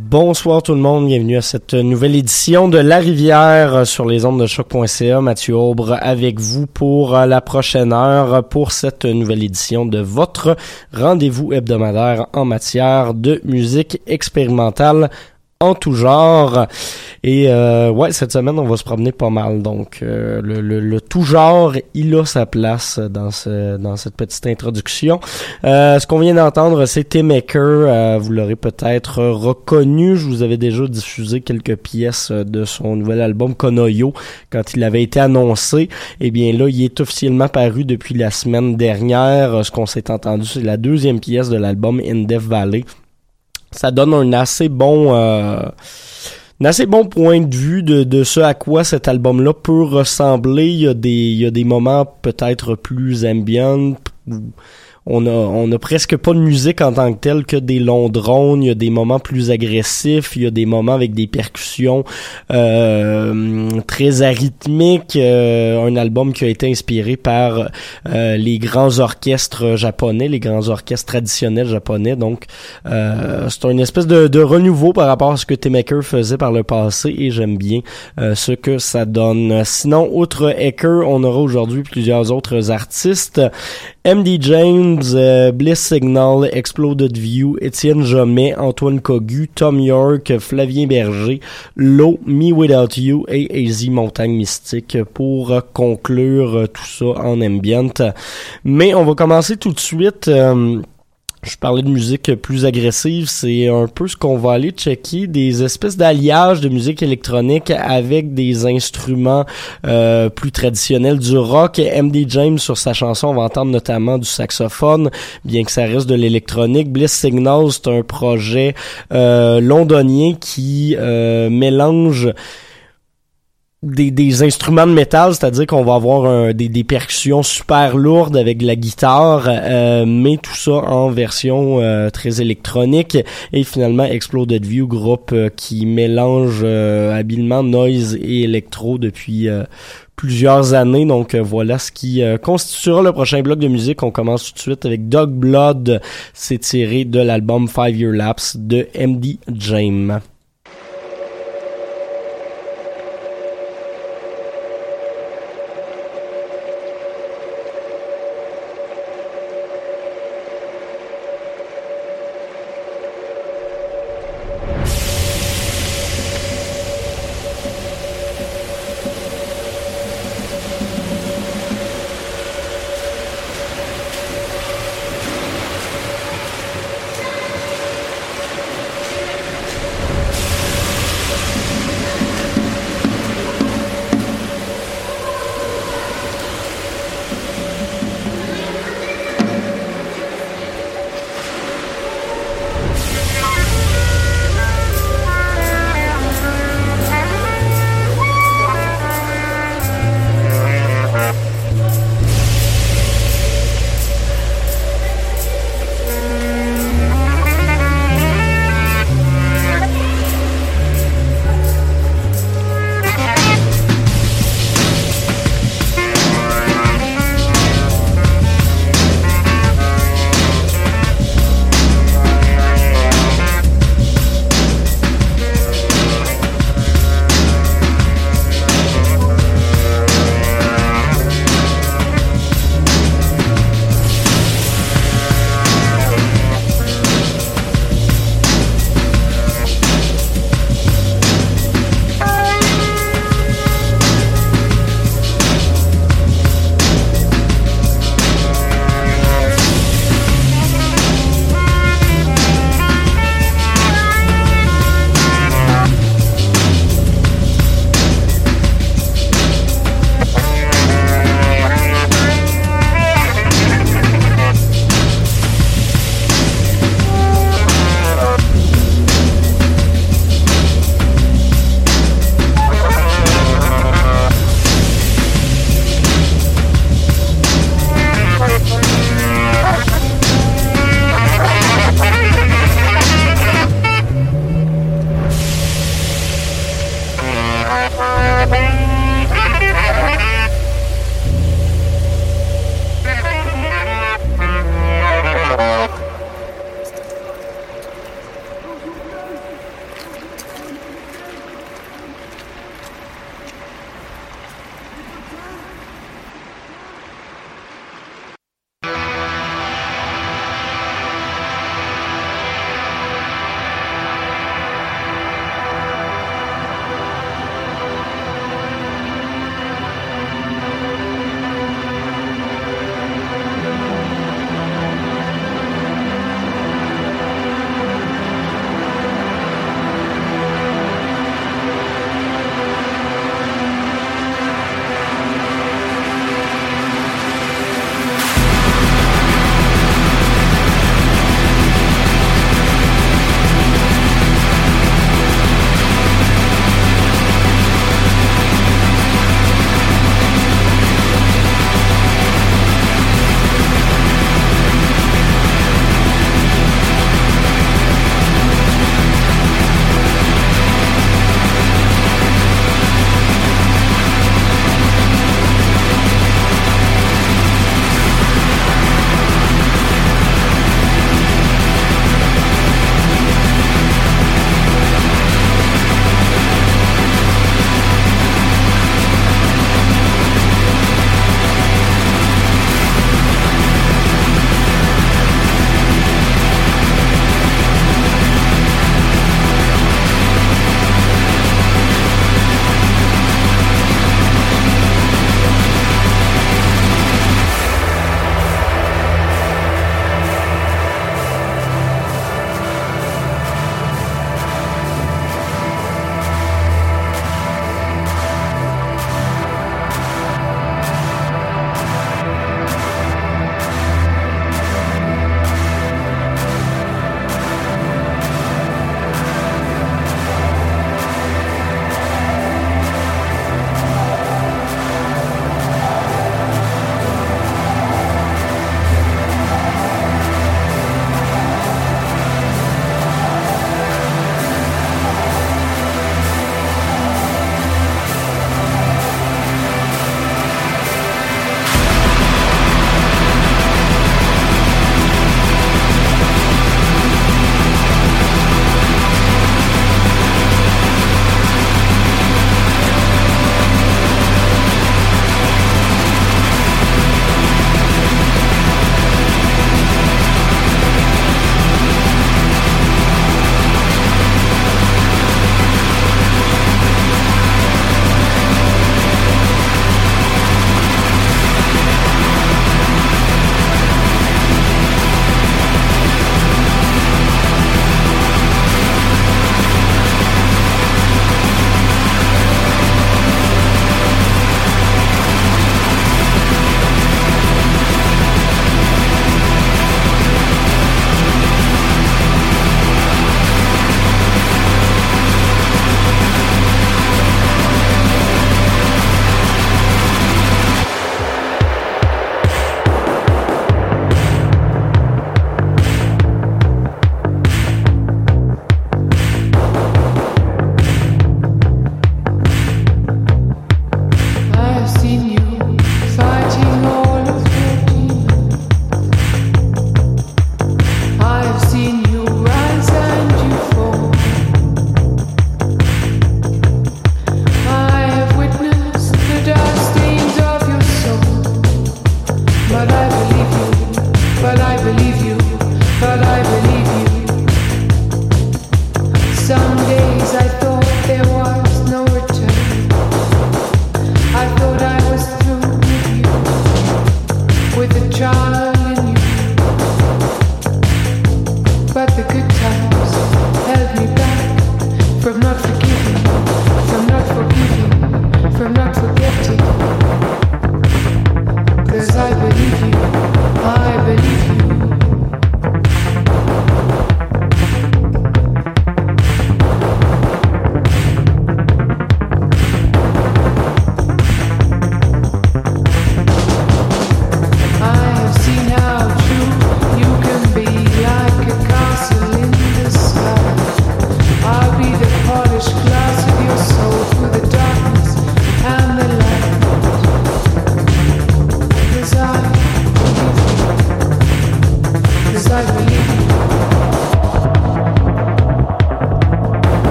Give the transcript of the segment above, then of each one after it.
Bonsoir tout le monde, bienvenue à cette nouvelle édition de La Rivière sur les ondes de choc.ca. Mathieu Aubre avec vous pour la prochaine heure pour cette nouvelle édition de votre rendez-vous hebdomadaire en matière de musique expérimentale en tout genre. Et euh, ouais, cette semaine, on va se promener pas mal. Donc, euh, le, le, tout genre, il a sa place dans ce dans cette petite introduction. Euh, ce qu'on vient d'entendre, c'est T-Maker. Euh, vous l'aurez peut-être reconnu. Je vous avais déjà diffusé quelques pièces de son nouvel album Konoyo quand il avait été annoncé. Eh bien là, il est officiellement paru depuis la semaine dernière. Ce qu'on s'est entendu, c'est la deuxième pièce de l'album In Death Valley ça donne un assez bon euh, un assez bon point de vue de, de ce à quoi cet album-là peut ressembler. Il y a des, il y a des moments peut-être plus ambiants, on a, on a presque pas de musique en tant que telle que des longs drones. Il y a des moments plus agressifs. Il y a des moments avec des percussions euh, très arythmiques. Euh, un album qui a été inspiré par euh, les grands orchestres japonais, les grands orchestres traditionnels japonais. Donc, c'est une espèce de, renouveau par rapport à ce que T-Maker faisait par le passé et j'aime bien ce que ça donne. Sinon, outre Ecker, on aura aujourd'hui plusieurs autres artistes. MD Euh, Bliss Signal, Exploded View, Étienne Jomet, Antoine Cogu, Tom York, Flavien Berger, Low, Me Without You et Easy Montagne Mystique pour conclure tout ça en ambient. Mais on va commencer tout de suite. Je parlais de musique plus agressive, c'est un peu ce qu'on va aller checker, des espèces d'alliages de musique électronique avec des instruments euh, plus traditionnels du rock. MD James sur sa chanson, on va entendre notamment du saxophone, bien que ça reste de l'électronique. Bliss Signals, c'est un projet euh, londonien qui euh, mélange des, des instruments de métal, c'est-à-dire qu'on va avoir des, des percussions super lourdes avec la guitare, euh, mais tout ça en version euh, très électronique. Et finalement, Exploded View, groupe euh, qui mélange habilement noise et électro depuis plusieurs années. Donc voilà ce qui constituera le prochain bloc de musique. On commence tout de suite avec Dog Blood. C'est tiré de l'album Five Year Lapse de MD James.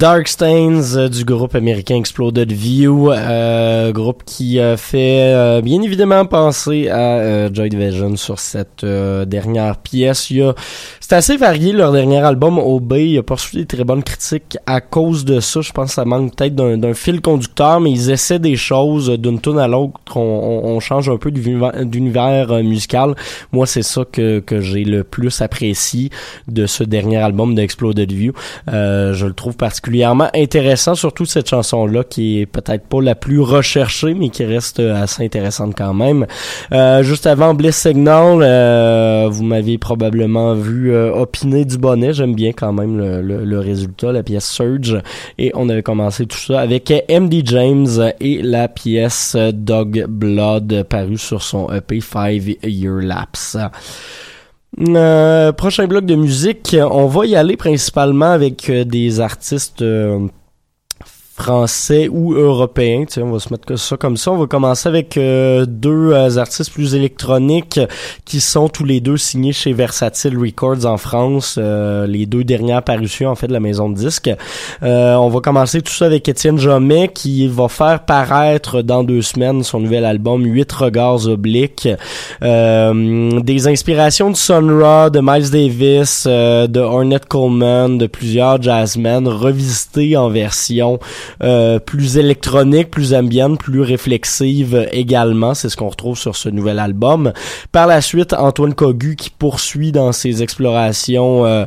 Dark Stains euh, du groupe américain Exploded View, euh, groupe qui a fait euh, bien évidemment penser à Joy Division sur cette dernière pièce. C'est assez varié leur dernier album OB, il a poursuivi des très bonnes critiques à cause de ça. Je pense que ça manque peut-être d'un fil conducteur, mais ils essaient des choses d'une tune à l'autre. On, change un peu d'univers musical. Moi, c'est ça que, que j'ai le plus apprécié de ce dernier album d'Exploded View. je le trouve particulièrement intéressant, surtout cette chanson-là qui est peut-être pas la plus recherchée, mais qui reste assez intéressante quand même. Euh, juste avant Bliss Signal, euh, vous m'aviez probablement vu euh, opiner du bonnet. J'aime bien quand même le, résultat, la pièce Surge. Et on avait commencé tout ça avec MD James et la pièce Dog Blood parue sur son EP Five Year Lapse. Euh, prochain bloc de musique, on va y aller principalement avec euh, des artistes français ou européen. On va se mettre ça comme ça. On va commencer avec euh, deux euh, artistes plus électroniques qui sont tous les deux signés chez Versatile Records en France. Euh, les deux dernières parutions en fait de la maison de disques. on va commencer tout ça avec Étienne Jomet qui va faire paraître dans deux semaines son nouvel album Huit regards obliques. des inspirations de Sun Ra, de Miles Davis, de Ornette Coleman, de plusieurs jazzmen revisitées en version euh, plus électronique, plus ambiante, plus réflexive également. C'est ce qu'on retrouve sur ce nouvel album. Par la suite, Antoine Cogu qui poursuit dans ses explorations euh,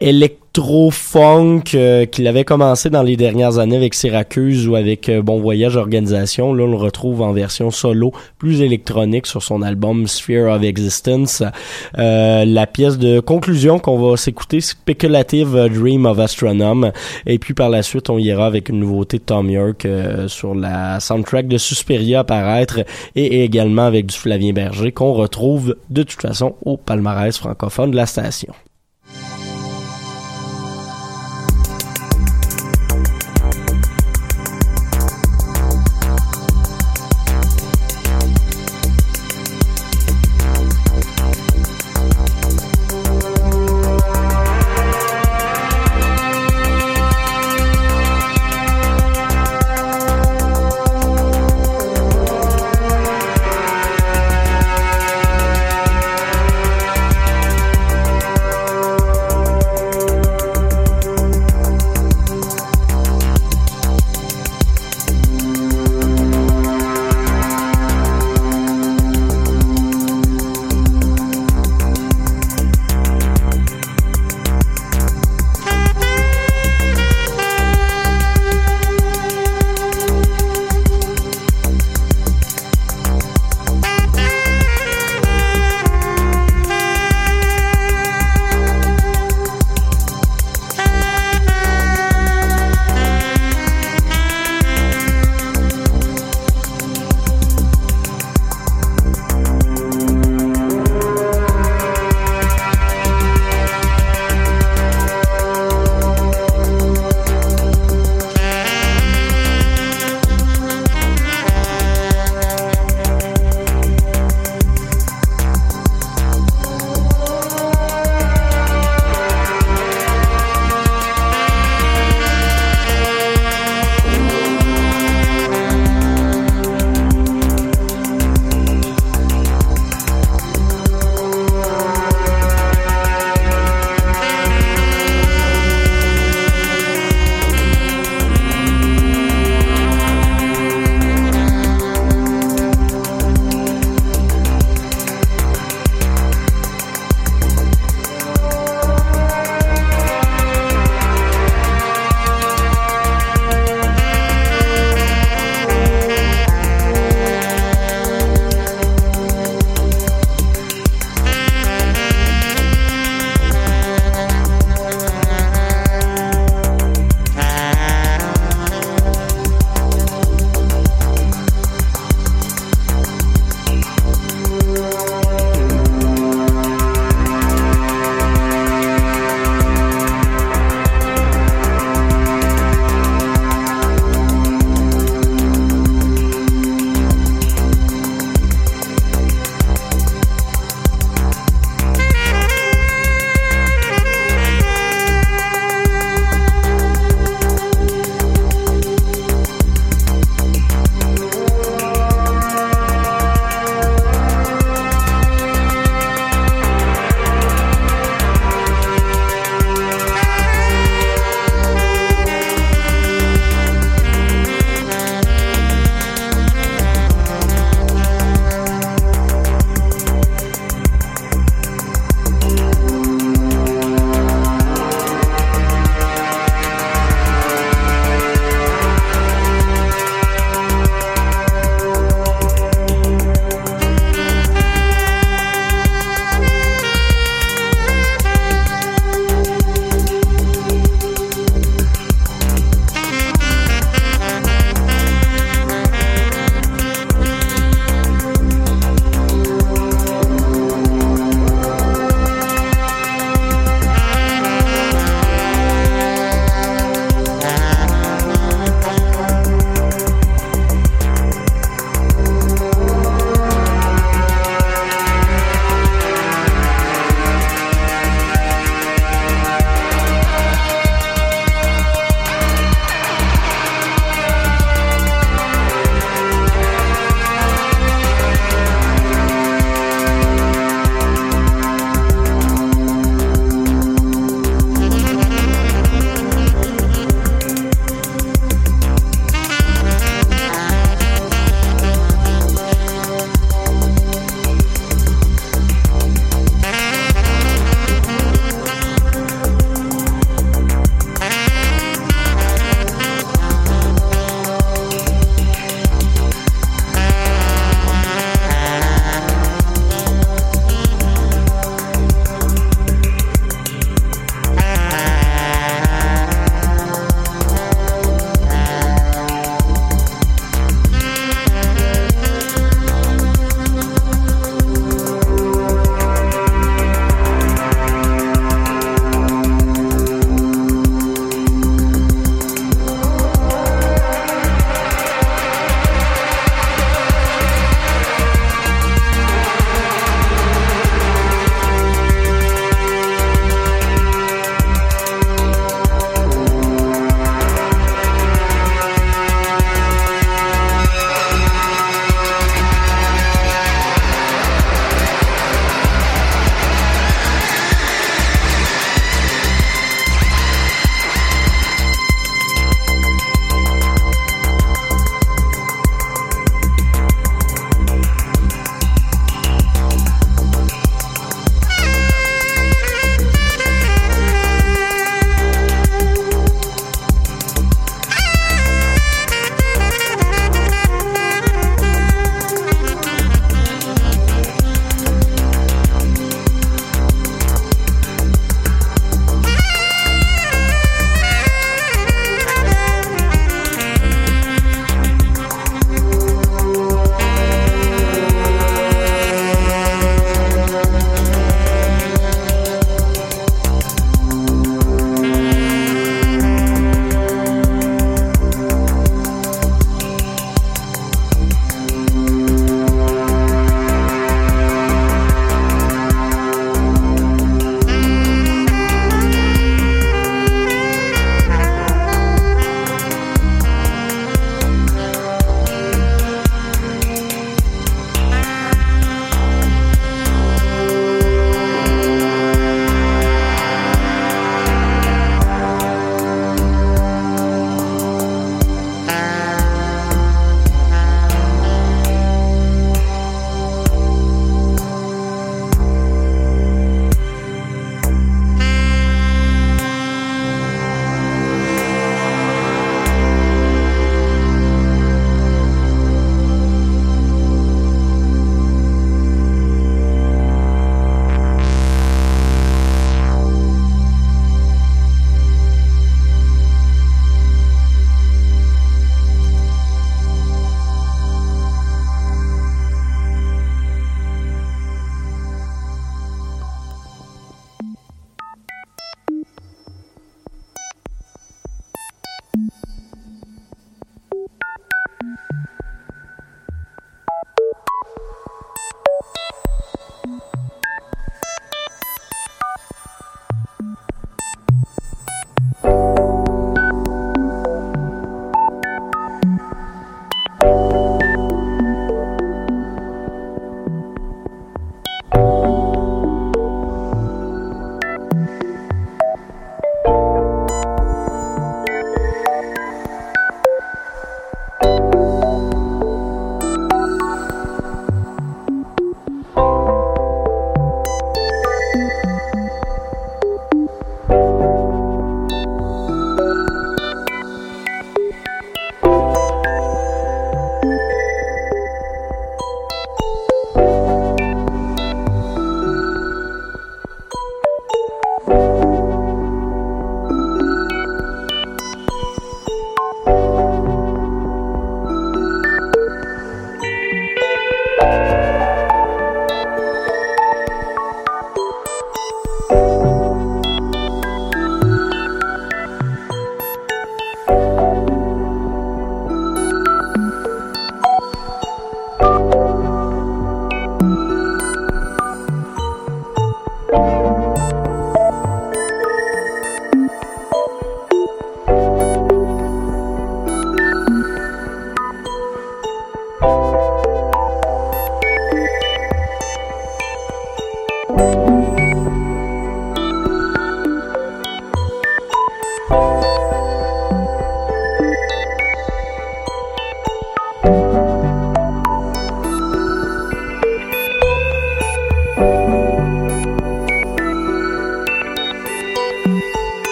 électroniques trop funk euh, qu'il avait commencé dans les dernières années avec Syracuse ou avec euh, Bon Voyage Organisation. Là, on le retrouve en version solo, plus électronique sur son album Sphere of Existence. Euh, la pièce de conclusion qu'on va s'écouter, Speculative Dream of Astronome. Et puis par la suite, on ira avec une nouveauté de Tom York sur la soundtrack de Suspiria apparaître et également avec du Flavien Berger qu'on retrouve de toute façon au palmarès francophone de la station.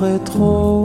rétro.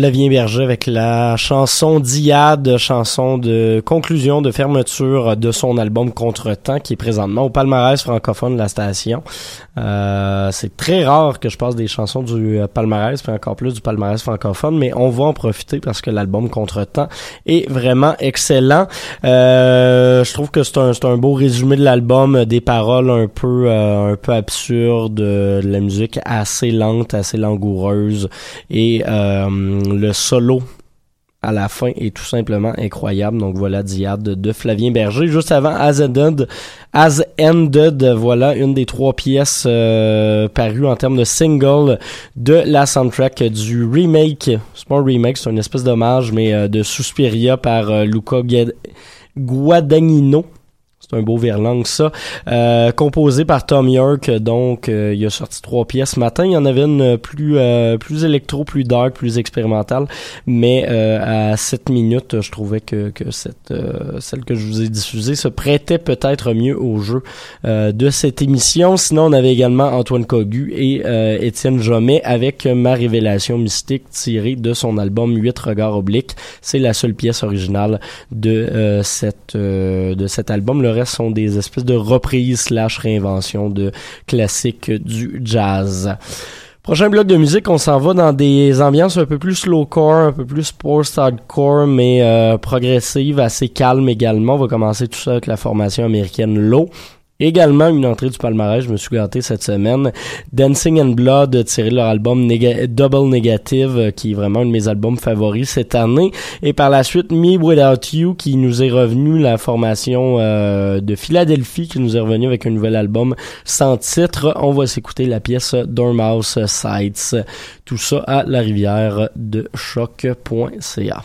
Flavien Berger avec la chanson d'Iad, chanson de conclusion, de fermeture de son album Contretemps qui est présentement au palmarès francophone de la station. Euh, c'est très rare que je passe des chansons du palmarès, puis encore plus du palmarès francophone, mais on va en profiter parce que l'album Contretemps est vraiment excellent. Euh, je trouve que c'est un, beau résumé de l'album, des paroles un peu euh, un peu absurdes, de la musique assez lente, assez langoureuse et euh, le solo à la fin est tout simplement incroyable. Donc voilà Diade de Flavien Berger. Juste avant As Ended, As Ended voilà une des trois pièces euh, parues en termes de single de la soundtrack du remake. C'est pas un remake, c'est une espèce d'hommage, mais euh, de Suspiria par euh, Luca Guadagnino c'est un beau verlang ça. Euh, composé par Tom York, donc euh, il a sorti trois pièces ce matin. Il y en avait une plus euh, plus électro, plus dark, plus expérimentale, mais à 7 minutes, je trouvais que, que cette celle que je vous ai diffusée se prêtait peut-être mieux au jeu de cette émission. Sinon, on avait également Antoine Cogu et Étienne Jomet avec Ma révélation mystique tirée de son album 8 regards obliques. C'est la seule pièce originale de cette de cet album. Le sont des espèces de reprises slash réinventions de classiques du jazz. Prochain bloc de musique, on s'en va dans des ambiances un peu plus slowcore, un peu plus post-hardcore, mais euh, progressive, assez calme également. On va commencer tout ça avec la formation américaine Low. Également, une entrée du palmarès, je me suis gâté cette semaine. Dancing and Blood, tiré leur album Double Negative, euh, qui est vraiment un de mes albums favoris cette année. Et par la suite, Me Without You, qui nous est revenu, la formation euh, de Philadelphie, qui nous est revenu avec un nouvel album sans titre. On va s'écouter la pièce Dormouse Sights. Tout ça à la rivière de choc.ca.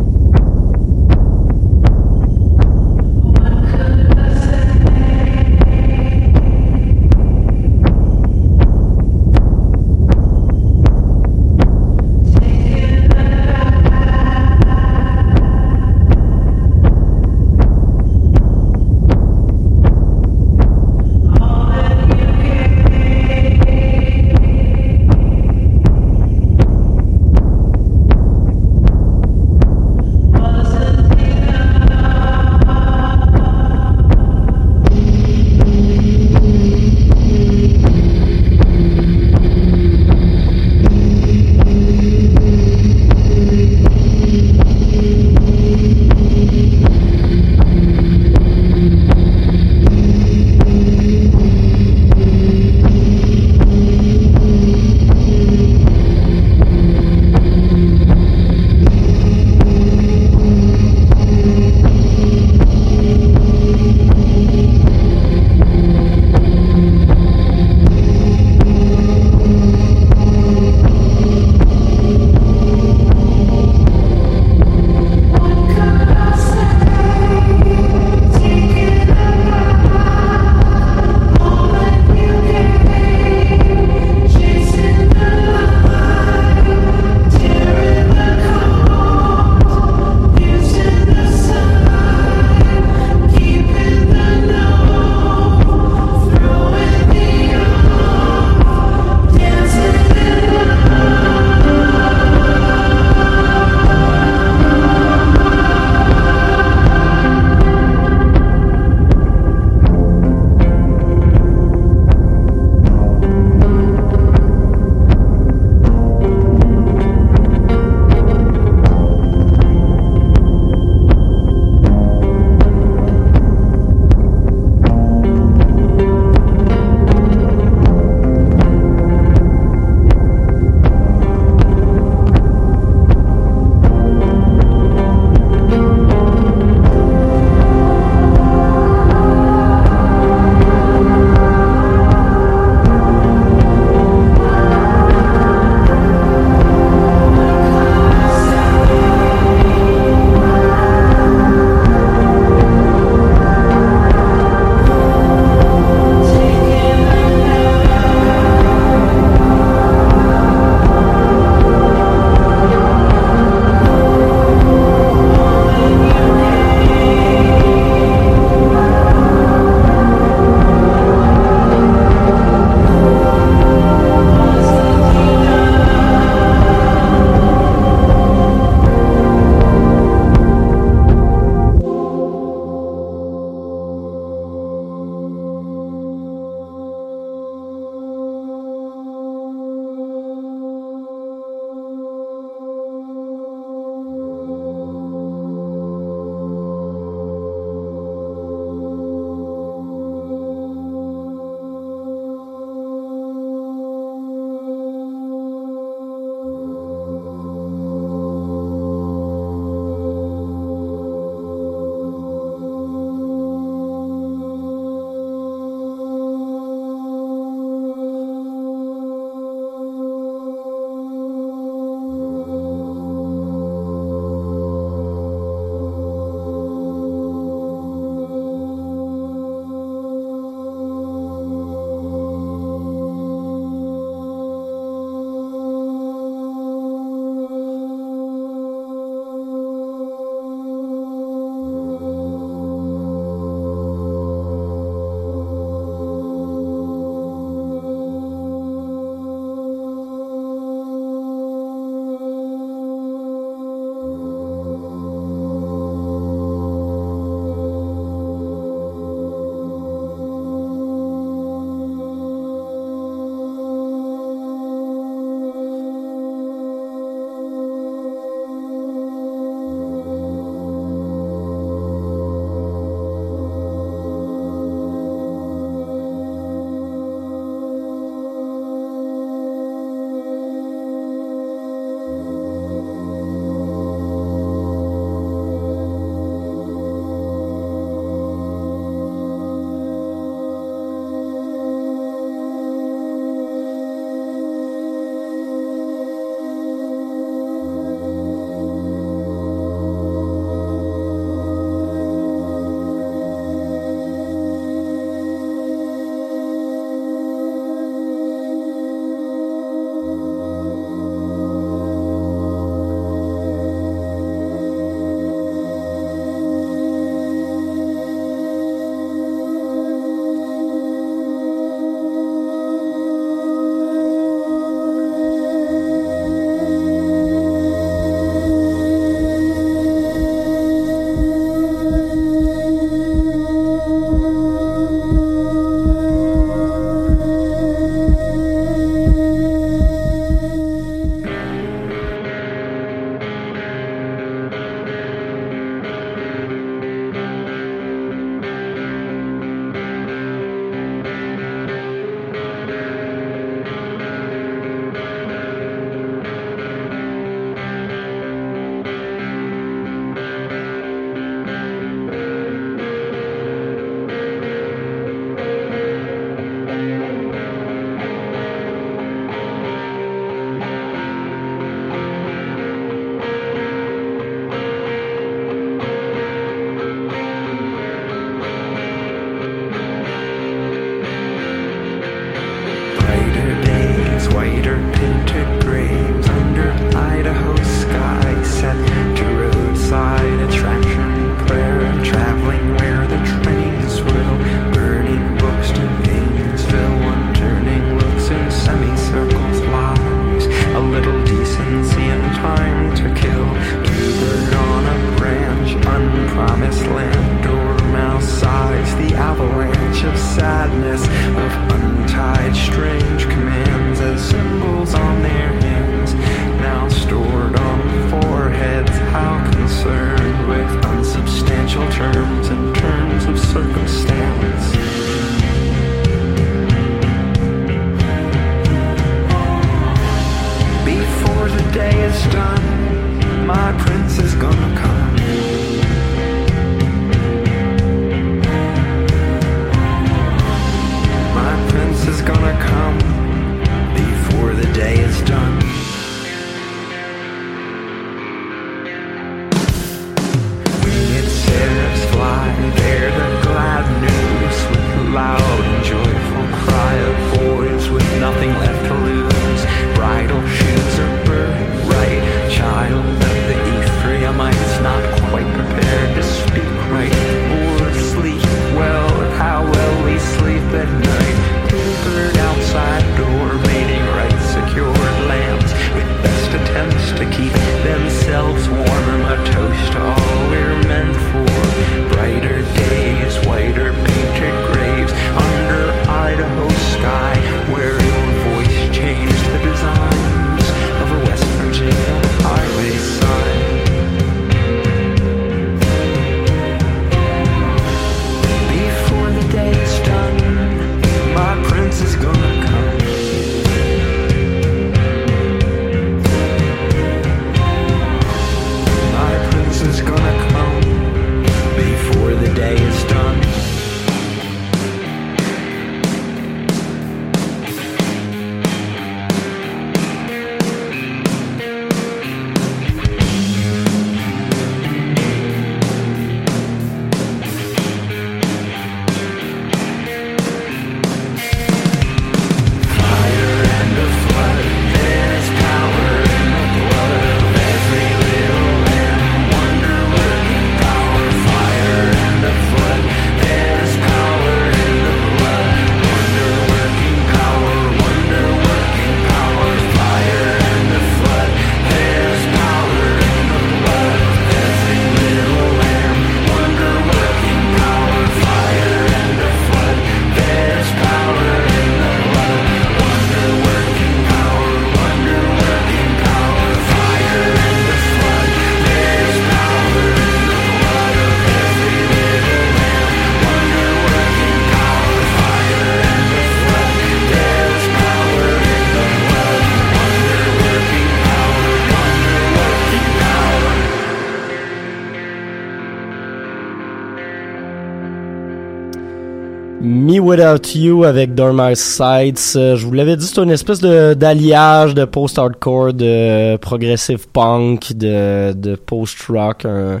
Without You avec Dormice Sights. Euh, je vous l'avais dit, c'est une espèce de d'alliage de post-hardcore, de progressive punk, de, de post-rock, un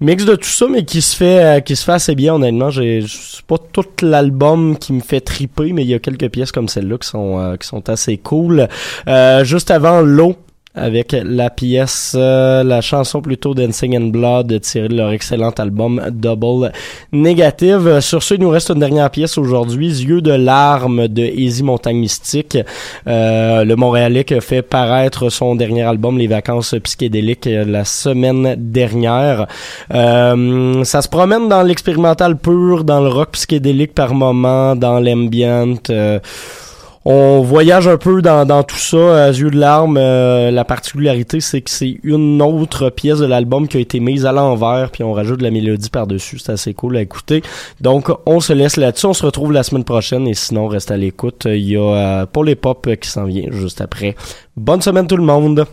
mix de tout ça, mais qui se fait euh, qui se assez bien honnêtement. J'ai pas tout l'album qui me fait triper, mais il y a quelques pièces comme celle-là qui sont euh, qui sont assez cool. juste avant l'eau avec la pièce, euh, la chanson plutôt Dancing and Blood tirée de leur excellent album Double Negative. Sur ce, il nous reste une dernière pièce aujourd'hui, Yeux de larmes de Easy Montagne Mystique. Euh, le Montréalais qui a fait paraître son dernier album, Les Vacances psychédéliques, la semaine dernière. Euh, ça se promène dans l'expérimental pur, dans le rock psychédélique par moment, dans l'ambient. Euh, on voyage un peu dans, dans tout ça à yeux de larmes. Euh, la particularité, c'est que c'est une autre pièce de l'album qui a été mise à l'envers, puis on rajoute de la mélodie par-dessus. C'est assez cool à écouter. Donc, on se laisse là-dessus. On se retrouve la semaine prochaine et sinon, reste à l'écoute. Il y a euh, pour les pop qui s'en vient juste après. Bonne semaine tout le monde!